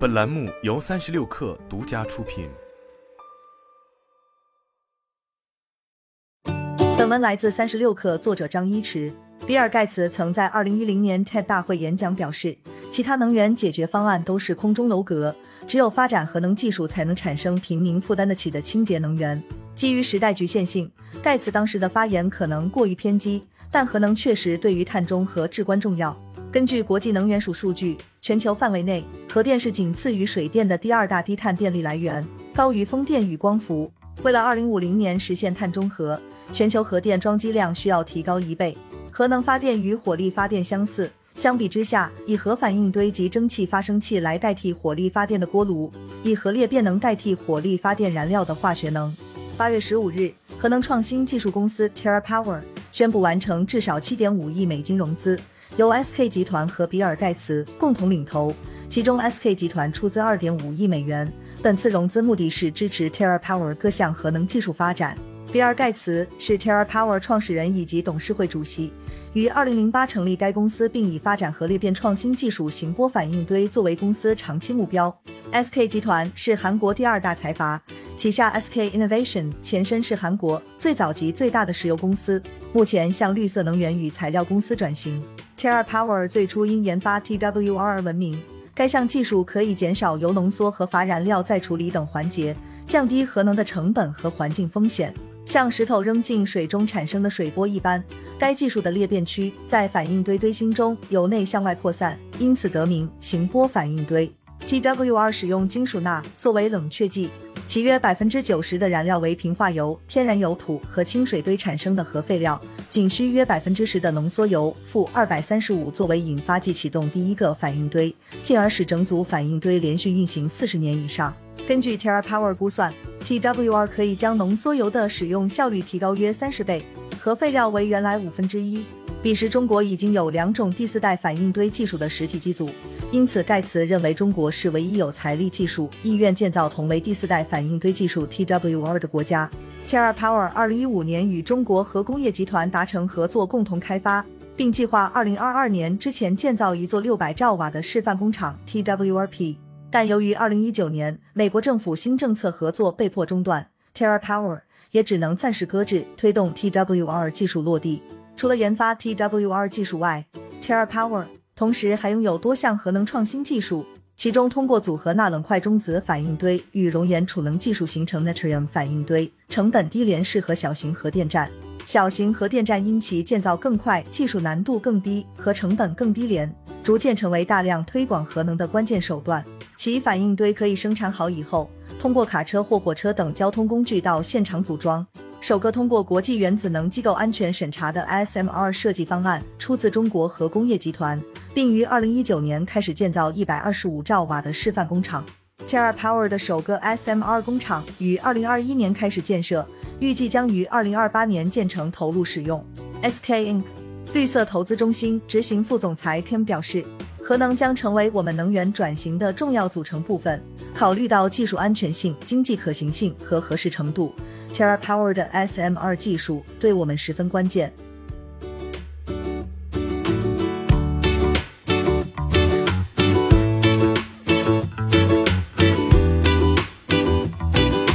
本栏目由三十六氪独家出品。本文来自三十六氪，作者张一驰。比尔盖茨曾在二零一零年 TED 大会演讲表示，其他能源解决方案都是空中楼阁，只有发展核能技术，才能产生平民负担得起的清洁能源。基于时代局限性，盖茨当时的发言可能过于偏激，但核能确实对于碳中和至关重要。根据国际能源署数据，全球范围内，核电是仅次于水电的第二大低碳电力来源，高于风电与光伏。为了二零五零年实现碳中和，全球核电装机量需要提高一倍。核能发电与火力发电相似，相比之下，以核反应堆及蒸汽发生器来代替火力发电的锅炉，以核裂变能代替火力发电燃料的化学能。八月十五日，核能创新技术公司 TerraPower 宣布完成至少七点五亿美金融资。由 SK 集团和比尔盖茨共同领投，其中 SK 集团出资二点五亿美元。本次融资目的是支持 TerraPower 各项核能技术发展。比尔盖茨是 TerraPower 创始人以及董事会主席，于二零零八成立该公司，并以发展核裂变创新技术型波反应堆作为公司长期目标。SK 集团是韩国第二大财阀，旗下 SK Innovation 前身是韩国最早及最大的石油公司，目前向绿色能源与材料公司转型。TerraPower 最初因研发 TWR 而闻名，该项技术可以减少铀浓缩和乏燃料再处理等环节，降低核能的成本和环境风险。像石头扔进水中产生的水波一般，该技术的裂变区在反应堆堆芯中由内向外扩散，因此得名行波反应堆。TWR 使用金属钠作为冷却剂，其约百分之九十的燃料为平化油、天然油土和清水堆产生的核废料。仅需约百分之十的浓缩铀负二百三十五作为引发剂启动第一个反应堆，进而使整组反应堆连续运行四十年以上。根据 TerraPower 估算，TWR 可以将浓缩铀的使用效率提高约三十倍，核废料为原来五分之一。彼时中国已经有两种第四代反应堆技术的实体机组，因此盖茨认为中国是唯一有财力、技术、意愿建造同为第四代反应堆技术 TWR 的国家。TerraPower 二零一五年与中国核工业集团达成合作，共同开发，并计划二零二二年之前建造一座六百兆瓦的示范工厂 TWRP。但由于二零一九年美国政府新政策合作被迫中断，TerraPower 也只能暂时搁置推动 TWR 技术落地。除了研发 TWR 技术外，TerraPower 同时还拥有多项核能创新技术。其中，通过组合钠冷块中子反应堆与熔岩储能技术形成 Natrium 反应堆，成本低廉，适合小型核电站。小型核电站因其建造更快、技术难度更低和成本更低廉，逐渐成为大量推广核能的关键手段。其反应堆可以生产好以后，通过卡车或火车等交通工具到现场组装。首个通过国际原子能机构安全审查的 SMR 设计方案出自中国核工业集团。并于二零一九年开始建造一百二十五兆瓦的示范工厂。TerraPower 的首个 SMR 工厂于二零二一年开始建设，预计将于二零二八年建成投入使用。SK Inc. 绿色投资中心执行副总裁 Kim 表示，核能将成为我们能源转型的重要组成部分。考虑到技术安全性、经济可行性和合适程度，TerraPower 的 SMR 技术对我们十分关键。